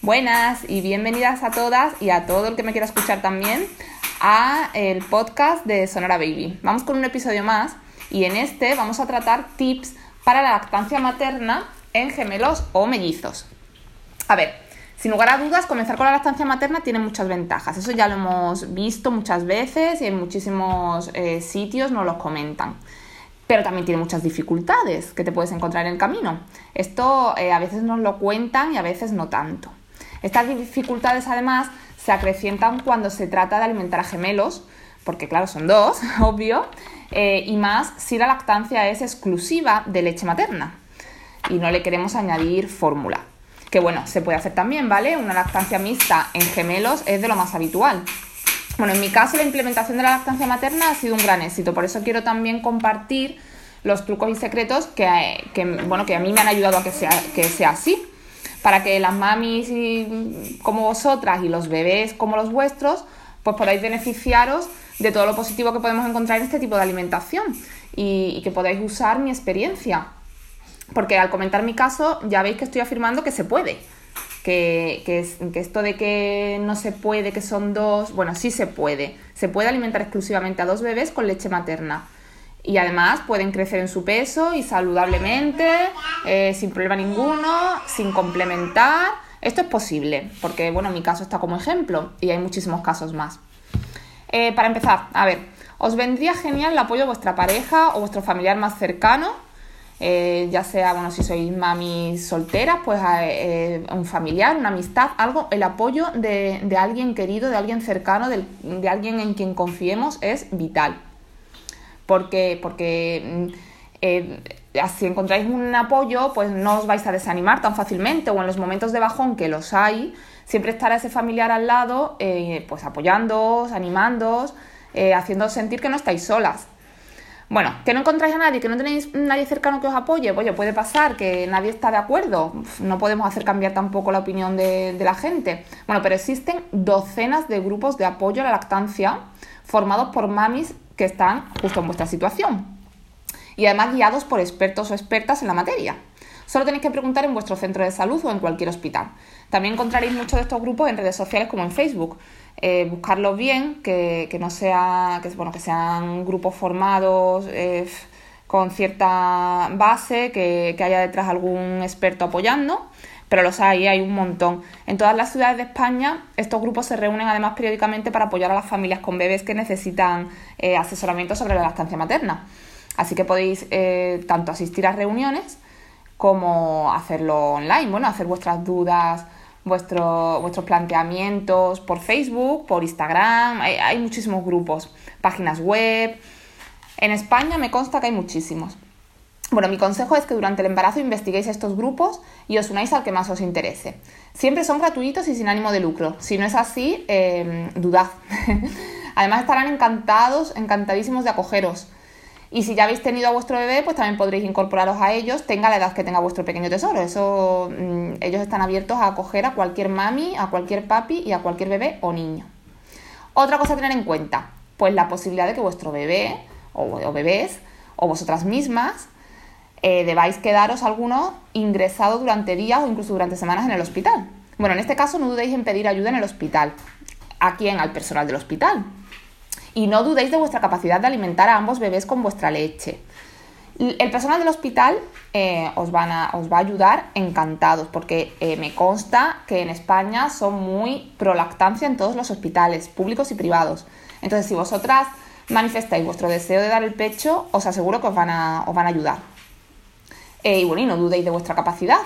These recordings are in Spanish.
Buenas y bienvenidas a todas y a todo el que me quiera escuchar también a el podcast de Sonora Baby. Vamos con un episodio más y en este vamos a tratar tips para la lactancia materna en gemelos o mellizos. A ver, sin lugar a dudas, comenzar con la lactancia materna tiene muchas ventajas. Eso ya lo hemos visto muchas veces y en muchísimos eh, sitios nos lo comentan. Pero también tiene muchas dificultades que te puedes encontrar en el camino. Esto eh, a veces nos lo cuentan y a veces no tanto. Estas dificultades además se acrecientan cuando se trata de alimentar a gemelos, porque claro, son dos, obvio, eh, y más si la lactancia es exclusiva de leche materna y no le queremos añadir fórmula. Que bueno, se puede hacer también, ¿vale? Una lactancia mixta en gemelos es de lo más habitual. Bueno, en mi caso la implementación de la lactancia materna ha sido un gran éxito, por eso quiero también compartir los trucos y secretos que, bueno, que a mí me han ayudado a que sea, que sea así, para que las mamis como vosotras y los bebés como los vuestros, pues podáis beneficiaros de todo lo positivo que podemos encontrar en este tipo de alimentación y, y que podáis usar mi experiencia porque al comentar mi caso ya veis que estoy afirmando que se puede. Que, que, esto de que no se puede, que son dos, bueno, sí se puede. Se puede alimentar exclusivamente a dos bebés con leche materna. Y además pueden crecer en su peso y saludablemente, eh, sin problema ninguno, sin complementar. Esto es posible, porque bueno, mi caso está como ejemplo y hay muchísimos casos más. Eh, para empezar, a ver, os vendría genial el apoyo de vuestra pareja o vuestro familiar más cercano eh, ya sea, bueno, si sois mami soltera, pues un familiar, una amistad, algo, el apoyo de, alguien querido, de alguien cercano, de, alguien en quien confiemos es vital. Porque, porque mm, eh, si encontráis un apoyo, pues no os vais a desanimar tan fácilmente o en los momentos de bajón que los hay, siempre estará ese familiar al lado, pues apoyándoos, animándoos, haciéndoos sentir que no estáis solas. Bueno, que no encontráis a nadie, que no tenéis nadie cercano que os apoye, pues puede pasar que nadie está de acuerdo, no podemos hacer cambiar tampoco la opinión de, la gente. Bueno, pero existen docenas de grupos de apoyo a la lactancia formados por mamis que están justo en vuestra situación y además guiados por expertos o expertas en la materia. Solo tenéis que preguntar en vuestro centro de salud o en cualquier hospital. También encontraréis muchos de estos grupos en redes sociales como en Facebook. Eh, buscarlos bien, que, no sea, que, bueno, que sean grupos formados eh, con cierta base, que, haya detrás algún experto apoyando, pero los hay, hay un montón. En todas las ciudades de España estos grupos se reúnen además periódicamente para apoyar a las familias con bebés que necesitan eh, asesoramiento sobre la lactancia materna. Así que podéis tanto asistir a reuniones como hacerlo online, bueno, hacer vuestras dudas vuestros planteamientos por Facebook, por Instagram, hay, muchísimos grupos, páginas web. En España me consta que hay muchísimos. Bueno, mi consejo es que durante el embarazo investiguéis estos grupos y os unáis al que más os interese. Siempre son gratuitos y sin ánimo de lucro. Si no es así, eh, dudad. Además estarán encantados, encantadísimos de acogeros. Y si ya habéis tenido a vuestro bebé, pues también podréis incorporaros a ellos, tenga la edad que tenga vuestro pequeño tesoro. Eso, mm, ellos están abiertos a acoger a cualquier mami, a cualquier papi y a cualquier bebé o niño. Otra cosa a tener en cuenta, pues la posibilidad de que vuestro bebé o, bebés o vosotras mismas eh, debáis quedaros alguno ingresado durante días o incluso durante semanas en el hospital. Bueno, en este caso no dudéis en pedir ayuda en el hospital. ¿A quién? Al personal del hospital y no dudéis de vuestra capacidad de alimentar a ambos bebés con vuestra leche. El personal del hospital eh, os, van a, os, va a ayudar encantados porque eh, me consta que en España son muy pro lactancia en todos los hospitales, públicos y privados. Entonces, si vosotras manifestáis vuestro deseo de dar el pecho, os aseguro que os van a, os van a ayudar. Eh, y bueno, y no dudéis de vuestra capacidad.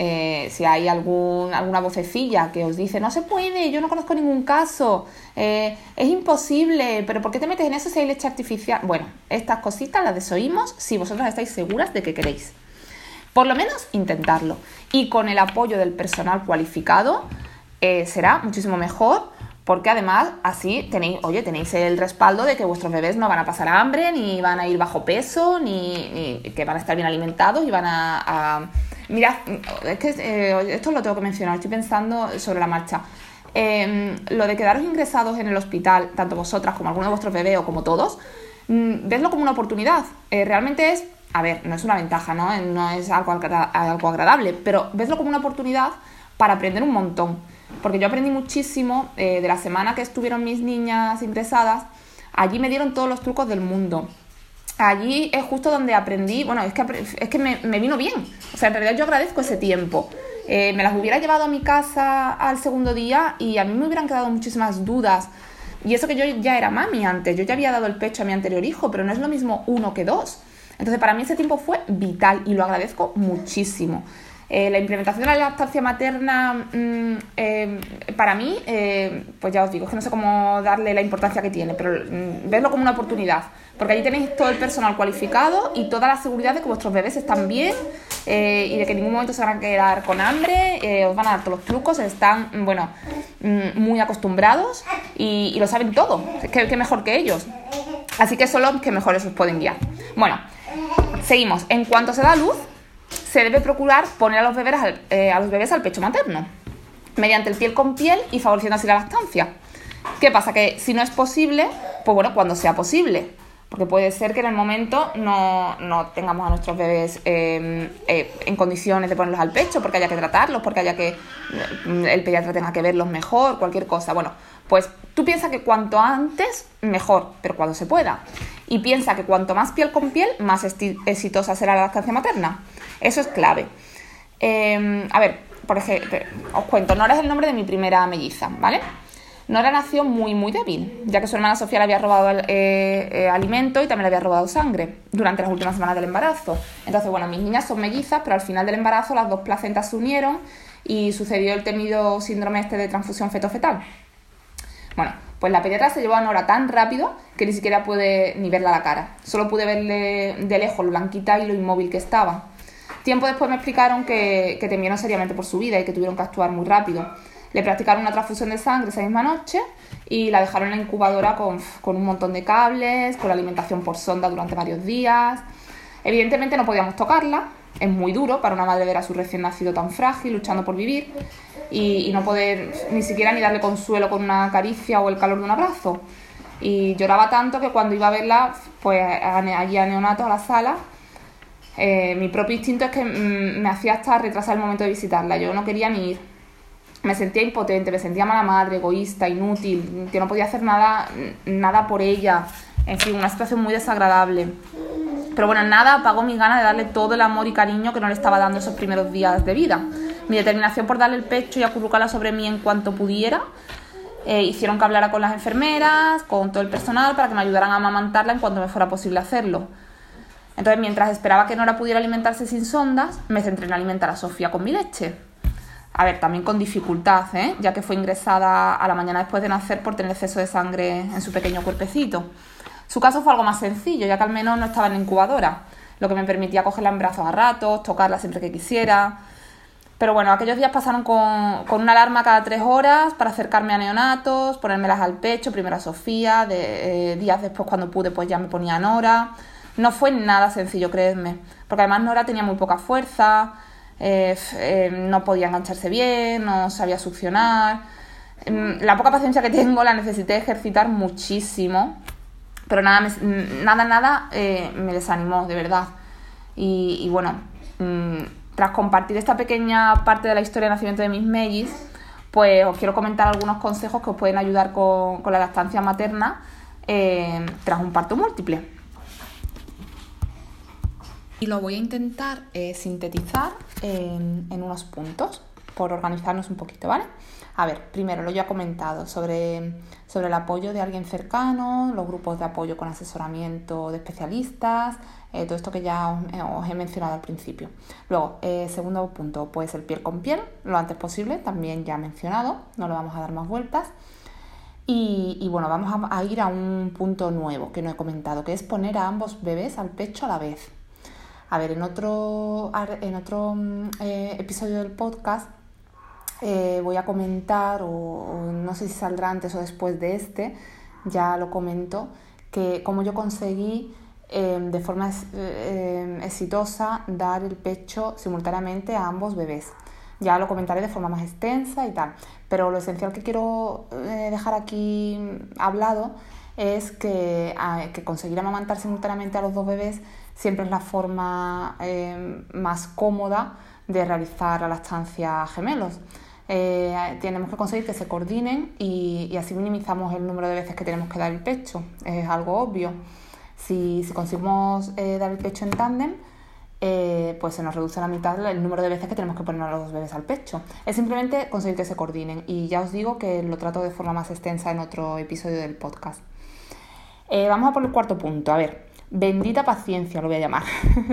Eh, si hay alguna vocecilla que os dice, no se puede, yo no conozco ningún caso, eh, es imposible, pero ¿por qué te metes en eso si hay leche artificial? Bueno, estas cositas las desoímos si vosotros estáis seguras de que queréis. Por lo menos intentarlo. Y con el apoyo del personal cualificado será muchísimo mejor porque además así tenéis, oye, tenéis el respaldo de que vuestros bebés no van a pasar hambre, ni van a ir bajo peso, ni, que van a estar bien alimentados y van a Mirad, es que eh, esto lo tengo que mencionar, estoy pensando sobre la marcha. Em, lo de quedaros ingresados en el hospital, tanto vosotras como alguno de vuestros bebés o como todos, mm, vedlo como una oportunidad. Eh, realmente es, a ver, no es una ventaja, no, no es algo, algo agradable, pero vedlo como una oportunidad para aprender un montón. Porque yo aprendí muchísimo eh, de la semana que estuvieron mis niñas ingresadas. Allí me dieron todos los trucos del mundo. Allí es justo donde aprendí, bueno, es que, es que me, vino bien. O sea, en realidad yo agradezco ese tiempo. Eh, me las hubiera llevado a mi casa al segundo día y a mí me hubieran quedado muchísimas dudas. Y eso que yo ya era mami antes, yo ya había dado el pecho a mi anterior hijo, pero no es lo mismo uno que dos. Entonces para mí ese tiempo fue vital y lo agradezco muchísimo. Eh, la implementación de la lactancia materna, mm, eh, para mí, eh, pues ya os digo, es que no sé cómo darle la importancia que tiene, pero mm, verlo como una oportunidad, porque allí tenéis todo el personal cualificado y toda la seguridad de que vuestros bebés están bien y de que en ningún momento se van a quedar con hambre, os van a dar todos los trucos, están, bueno, mm, muy acostumbrados y, lo saben todo, que, mejor que ellos. Así que son los que mejores os pueden guiar. Bueno, seguimos. En cuanto se da luz, se debe procurar poner a los bebés al, eh, a los bebés al pecho materno, mediante el piel con piel y favoreciendo así la lactancia. ¿Qué pasa? Que si no es posible, pues bueno, cuando sea posible. Porque puede ser que en el momento no, tengamos a nuestros bebés em, eh, en condiciones de ponerlos al pecho, porque haya que tratarlos, porque haya que el pediatra tenga que verlos mejor, cualquier cosa. Bueno, pues tú piensas que cuanto antes, mejor, pero cuando se pueda. Y piensa que cuanto más piel con piel, más exitosa será la lactancia materna. Eso es clave. Em, a ver, por ejemplo, os cuento, Nora es el nombre de mi primera melliza, ¿vale? Nora nació muy, muy débil, ya que su hermana Sofía le había robado eh, eh, alimento y también le había robado sangre durante las últimas semanas del embarazo. Entonces, bueno, mis niñas son mellizas, pero al final del embarazo las dos placentas se unieron y sucedió el temido síndrome este de transfusión feto-fetal. Bueno, pues la pediatra se llevó a Nora tan rápido que ni siquiera pude ni verla la cara. Solo pude verle de lejos lo blanquita y lo inmóvil que estaba. Tiempo después me explicaron que, que temieron seriamente por su vida y que tuvieron que actuar muy rápido. Le practicaron una transfusión de sangre esa misma noche y la dejaron en la incubadora con, con un montón de cables, con la alimentación por sonda durante varios días. Evidentemente no podíamos tocarla, es muy duro para una madre ver a su recién nacido tan frágil, luchando por vivir, y, no poder ni siquiera ni darle consuelo con una caricia o el calor de un abrazo. Y lloraba tanto que cuando iba a verla, pues allí a neonatos a la sala, eh, mi propio instinto es que mm, me hacía hasta retrasar el momento de visitarla. Yo no quería ni ir. Me sentía impotente, me sentía mala madre, egoísta, inútil, que no podía hacer nada, nada por ella. En fin, una situación muy desagradable. Pero bueno, nada apagó mi gana de darle todo el amor y cariño que no le estaba dando esos primeros días de vida. Mi determinación por darle el pecho y acurrucarla sobre mí en cuanto pudiera eh, hicieron que hablara con las enfermeras, con todo el personal, para que me ayudaran a amamantarla en cuanto me fuera posible hacerlo. Entonces, mientras esperaba que Nora pudiera alimentarse sin sondas, me centré en alimentar a Sofía con mi leche. A ver, también con dificultad, ¿eh? ya que fue ingresada a la mañana después de nacer por tener exceso de sangre en su pequeño cuerpecito. Su caso fue algo más sencillo, ya que al menos no estaba en incubadora, lo que me permitía cogerla en brazos a ratos, tocarla siempre que quisiera. Pero bueno, aquellos días pasaron con, con, una alarma cada tres horas para acercarme a neonatos, ponérmelas al pecho, primero a Sofía, de, eh, días después cuando pude pues ya me ponía a Nora. No fue nada sencillo, creedme, porque además Nora tenía muy poca fuerza, eh, eh, no podía engancharse bien, no sabía succionar. Mm, la poca paciencia que tengo la necesité ejercitar muchísimo pero nada, nada, nada eh, me desanimó, de verdad. Y, bueno, mm, tras compartir esta pequeña parte de la historia de nacimiento de mis mellis, pues os quiero comentar algunos consejos que os pueden ayudar con, la lactancia materna tras un parto múltiple. Y lo voy a intentar eh, sintetizar en, unos puntos, por organizarnos un poquito, ¿vale? A ver, primero lo ya he comentado sobre, sobre el apoyo de alguien cercano, los grupos de apoyo con asesoramiento de especialistas, eh, todo esto que ya eh, os, he mencionado al principio. Luego, segundo punto, pues el piel con piel, lo antes posible, también ya he mencionado, no lo vamos a dar más vueltas. Y, bueno, vamos a, ir a un punto nuevo que no he comentado, que es poner a ambos bebés al pecho a la vez. A ver, en otro, en otro mm, episodio del podcast eh, voy a comentar, o, no sé si saldrá antes o después de este, ya lo comento, que como yo conseguí em, de forma em, exitosa dar el pecho simultáneamente a ambos bebés. Ya lo comentaré de forma más extensa y tal, pero lo esencial que quiero eh, dejar aquí hablado es que, que, conseguir amamantar simultáneamente a los dos bebés siempre es la forma em, más cómoda de realizar la lactancia gemelos. Eh, tenemos que conseguir que se coordinen y, así minimizamos el número de veces que tenemos que dar el pecho. Es algo obvio. Si, si conseguimos eh, dar el pecho en tándem, eh, pues se nos reduce a la mitad el número de veces que tenemos que poner a los bebés al pecho. Es simplemente conseguir que se coordinen y ya os digo que lo trato de forma más extensa en otro episodio del podcast. vamos a por el cuarto punto. A ver, Bendita paciencia lo voy a llamar.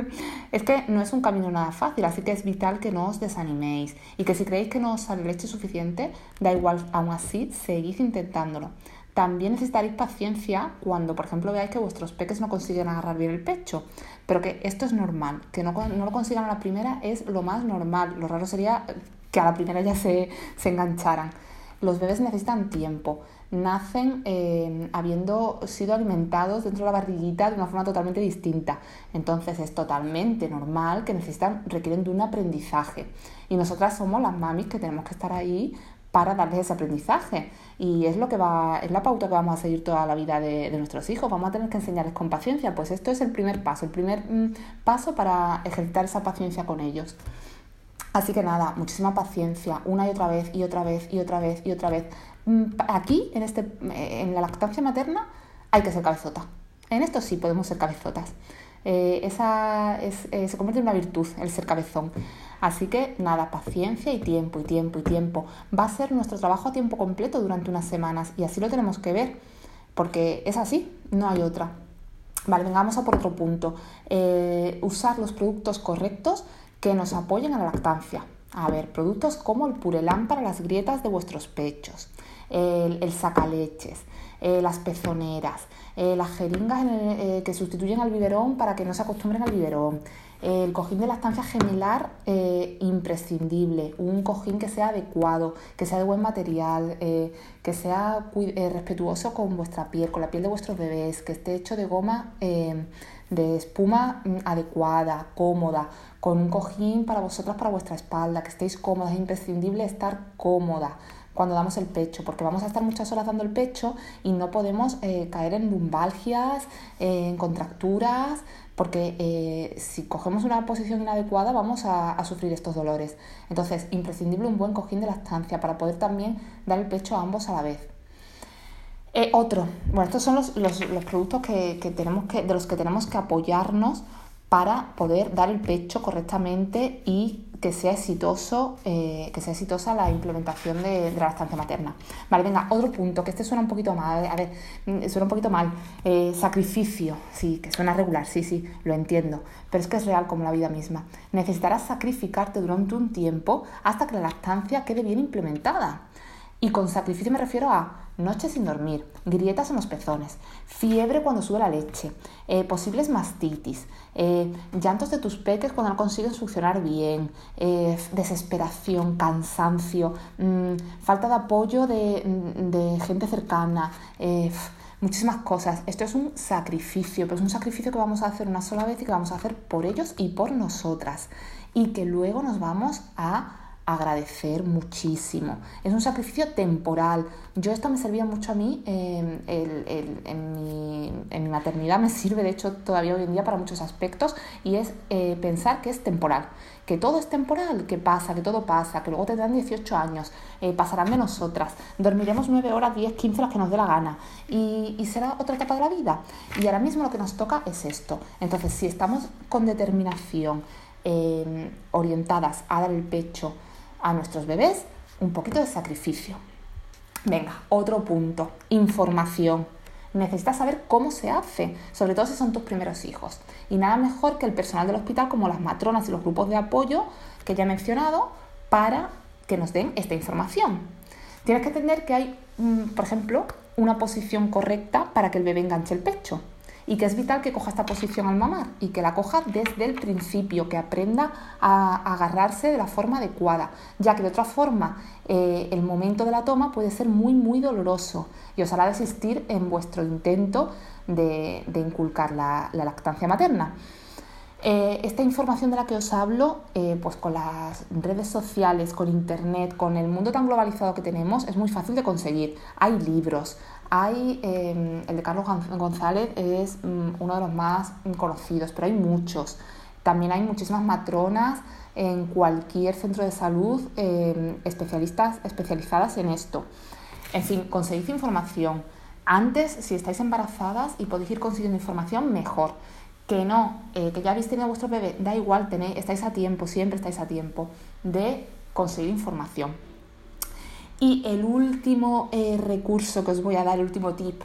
es que no es un camino nada fácil, así que es vital que no os desaniméis y que si creéis que no os sale leche suficiente, da igual, aún así, seguid intentándolo. También necesitaréis paciencia cuando, por ejemplo, veáis que vuestros peques no consiguen agarrar bien el pecho, pero que esto es normal, que no, lo consigan a la primera es lo más normal, lo raro sería que a la primera ya se engancharan. Los bebés necesitan tiempo, nacen eh, habiendo sido alimentados dentro de la barriguita de una forma totalmente distinta. Entonces es totalmente normal que necesitan, requieren de un aprendizaje. Y nosotras somos las mamis que tenemos que estar ahí para darles ese aprendizaje. Y es lo que va, es la pauta que vamos a seguir toda la vida de, nuestros hijos. Vamos a tener que enseñarles con paciencia. Pues esto es el primer paso, el primer mm, paso para ejercitar esa paciencia con ellos. Así que nada, muchísima paciencia, una y otra vez y otra vez y otra vez y otra vez. Mm, aquí, en, este, en la lactancia materna, hay que ser cabezota. En esto sí podemos ser cabezotas. Eh, esa eh, se convierte en una virtud el ser cabezón. Así que nada, paciencia y tiempo y tiempo y tiempo. Va a ser nuestro trabajo a tiempo completo durante unas semanas y así lo tenemos que ver, porque es así, no hay otra. Vale, vengamos a por otro punto. Eh, usar los productos correctos que nos apoyen a la lactancia. A ver, productos como el purelán para las grietas de vuestros pechos, el, sacaleches, eh, las pezoneras, eh, las jeringas eh, que sustituyen al biberón para que no se acostumbren al biberón, el cojín de lactancia gemelar imprescindible, un cojín que sea adecuado, que sea de buen material, que sea respetuoso con vuestra piel, con la piel de vuestros bebés, que esté hecho de goma de espuma mm, adecuada, cómoda, con un cojín para vosotras, para vuestra espalda, que estéis cómodas, es imprescindible estar cómoda cuando damos el pecho, porque vamos a estar muchas horas dando el pecho y no podemos eh, caer en lumbalgias, en contracturas, porque eh, si cogemos una posición inadecuada vamos a, sufrir estos dolores. Entonces, imprescindible un buen cojín de la estancia para poder también dar el pecho a ambos a la vez. Eh, otro, bueno, estos son los, productos que, tenemos que, de los que tenemos que apoyarnos para poder dar el pecho correctamente y que sea exitoso, eh, que sea exitosa la implementación de, la estancia materna. Vale, venga, otro punto, que este suena un poquito mal, a ver, mm, suena un poquito mal. Eh, sacrificio, sí, que suena regular, sí, sí, lo entiendo, pero es que es real como la vida misma. Necesitarás sacrificarte durante un tiempo hasta que la lactancia quede bien implementada. Y con sacrificio me refiero a noches sin dormir, grietas en los pezones, fiebre cuando sube la leche, eh, posibles mastitis, eh, llantos de tus peques cuando no consiguen funcionar bien, eh, desesperación, cansancio, mm, falta de apoyo de, de gente cercana, muchísimas cosas. Esto es un sacrificio, pero es un sacrificio que vamos a hacer una sola vez y que vamos a hacer por ellos y por nosotras. Y que luego nos vamos a agradecer muchísimo. Es un sacrificio temporal. Yo esto me servía mucho a mí em, en, mi, maternidad, me sirve de hecho todavía hoy en día para muchos aspectos y es eh, pensar que es temporal, que todo es temporal, que pasa, que todo pasa, que luego te dan 18 años, eh, pasarán de nosotras, dormiremos 9 horas, 10, 15 las que nos dé la gana y, y será otra etapa de la vida. Y ahora mismo lo que nos toca es esto. Entonces, si estamos con determinación, em, orientadas a dar el pecho, a nuestros bebés un poquito de sacrificio. Venga, otro punto, información. Necesitas saber cómo se hace, sobre todo si son tus primeros hijos. Y nada mejor que el personal del hospital, como las matronas y los grupos de apoyo que ya he mencionado, para que nos den esta información. Tienes que entender que hay, mm, por ejemplo, una posición correcta para que el bebé enganche el pecho y que es vital que coja esta posición al mamar y que la coja desde el principio, que aprenda a agarrarse de la forma adecuada, ya que de otra forma eh, el momento de la toma puede ser muy muy doloroso y os hará desistir en vuestro intento de, inculcar la, lactancia materna. Eh, esta información de la que os hablo, eh, pues con las redes sociales, con internet, con el mundo tan globalizado que tenemos, es muy fácil de conseguir. Hay libros, hay, em, el de Carlos González es mm, uno de los más conocidos, pero hay muchos. También hay muchísimas matronas en cualquier centro de salud eh, especialistas, especializadas en esto. En fin, conseguid información. Antes, si estáis embarazadas y podéis ir consiguiendo información, mejor. Que no, eh, que ya habéis tenido vuestro bebé, da igual, tenéis, estáis a tiempo, siempre estáis a tiempo de conseguir información. Y el último eh, recurso que os voy a dar, el último tip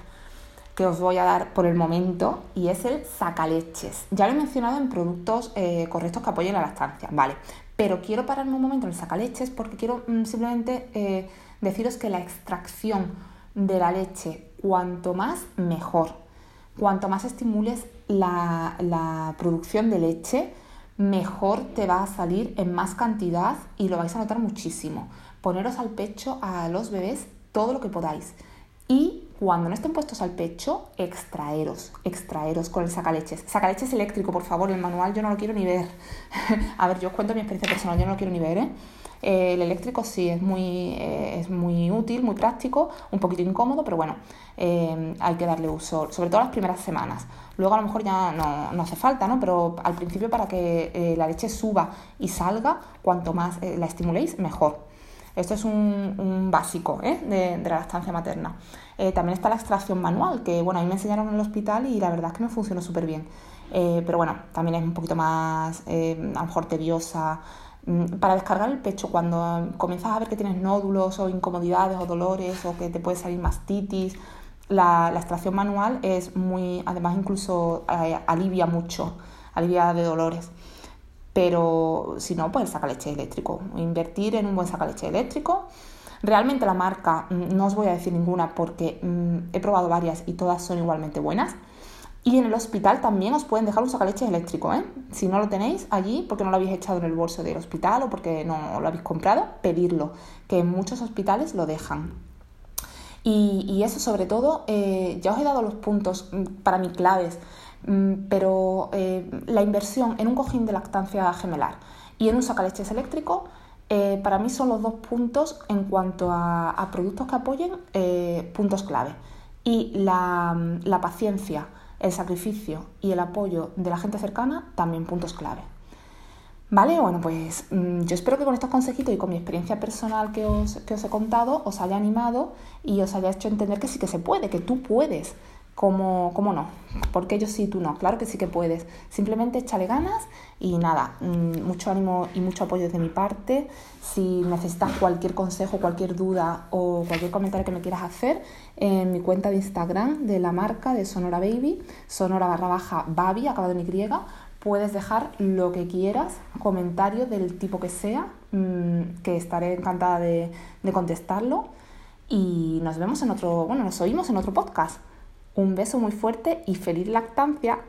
que os voy a dar por el momento, y es el sacaleches. Ya lo he mencionado en productos eh, correctos que apoyen la lactancia, ¿vale? Pero quiero pararme un momento en el sacaleches porque quiero mm, simplemente deciros que la extracción de la leche, cuanto más, mejor. Cuanto más estimules la, producción de leche, mejor te va a salir en más cantidad y lo vais a notar muchísimo. Poneros al pecho a los bebés todo lo que podáis. Y cuando no estén puestos al pecho, extraeros, extraeros con el sacaleches. Sacaleches eléctrico, por favor, el manual yo no lo quiero ni ver. a ver, yo os cuento mi experiencia personal, yo no lo quiero ni ver, ¿eh? Eh, el eléctrico sí es muy, eh, es muy útil, muy práctico, un poquito incómodo, pero bueno, eh, hay que darle uso, sobre todo las primeras semanas. Luego a lo mejor ya no, hace falta, ¿no? Pero al principio para que la leche suba y salga, cuanto más la estimuléis, mejor. Esto es un, básico de, de, la lactancia materna. también está la extracción manual, que bueno, a mí me enseñaron en el hospital y la verdad es que me funcionó súper bien. pero bueno, también es un poquito más, a lo mejor tediosa, para descargar el pecho cuando comienzas a ver que tienes nódulos o incomodidades o dolores o que te puede salir mastitis, la, la extracción manual es muy, además incluso eh, alivia mucho, alivia de dolores. Pero si no, pues el sacaleche eléctrico. Invertir en un buen sacaleche eléctrico. Realmente la marca, mm, no os voy a decir ninguna porque mm, he probado varias y todas son igualmente buenas. Y en el hospital también os pueden dejar un sacaleches eléctrico, ¿eh? Si no lo tenéis allí, porque no lo habéis echado en el bolso del hospital o porque no lo habéis comprado, pedirlo, que en muchos hospitales lo dejan. Y, eso sobre todo, eh, ya os he dado los puntos mm, para mí claves, mm, pero eh, la inversión en un cojín de lactancia gemelar y en un sacaleches eléctrico, eh, para mí son los dos puntos en cuanto a, productos que apoyen, puntos clave. Y la, la paciencia el sacrificio y el apoyo de la gente cercana también puntos clave. ¿Vale? Bueno, pues mm, yo espero que con estos consejitos y con mi experiencia personal que os, que os he contado os haya animado y os haya hecho entender que sí que se puede, que tú puedes ¿Cómo, ¿Cómo, no? Porque yo sí, tú no. Claro que sí que puedes. Simplemente échale ganas y nada, mm, mucho ánimo y mucho apoyo desde mi parte. Si necesitas cualquier consejo, cualquier duda o cualquier comentario que me quieras hacer, en mi cuenta de Instagram de la marca de Sonora Baby, sonora barra baja baby, acabado en Y, puedes dejar lo que quieras, comentario del tipo que sea, mm, que estaré encantada de, de contestarlo. Y nos vemos en otro, bueno, nos oímos en otro podcast. Un beso muy fuerte y feliz lactancia.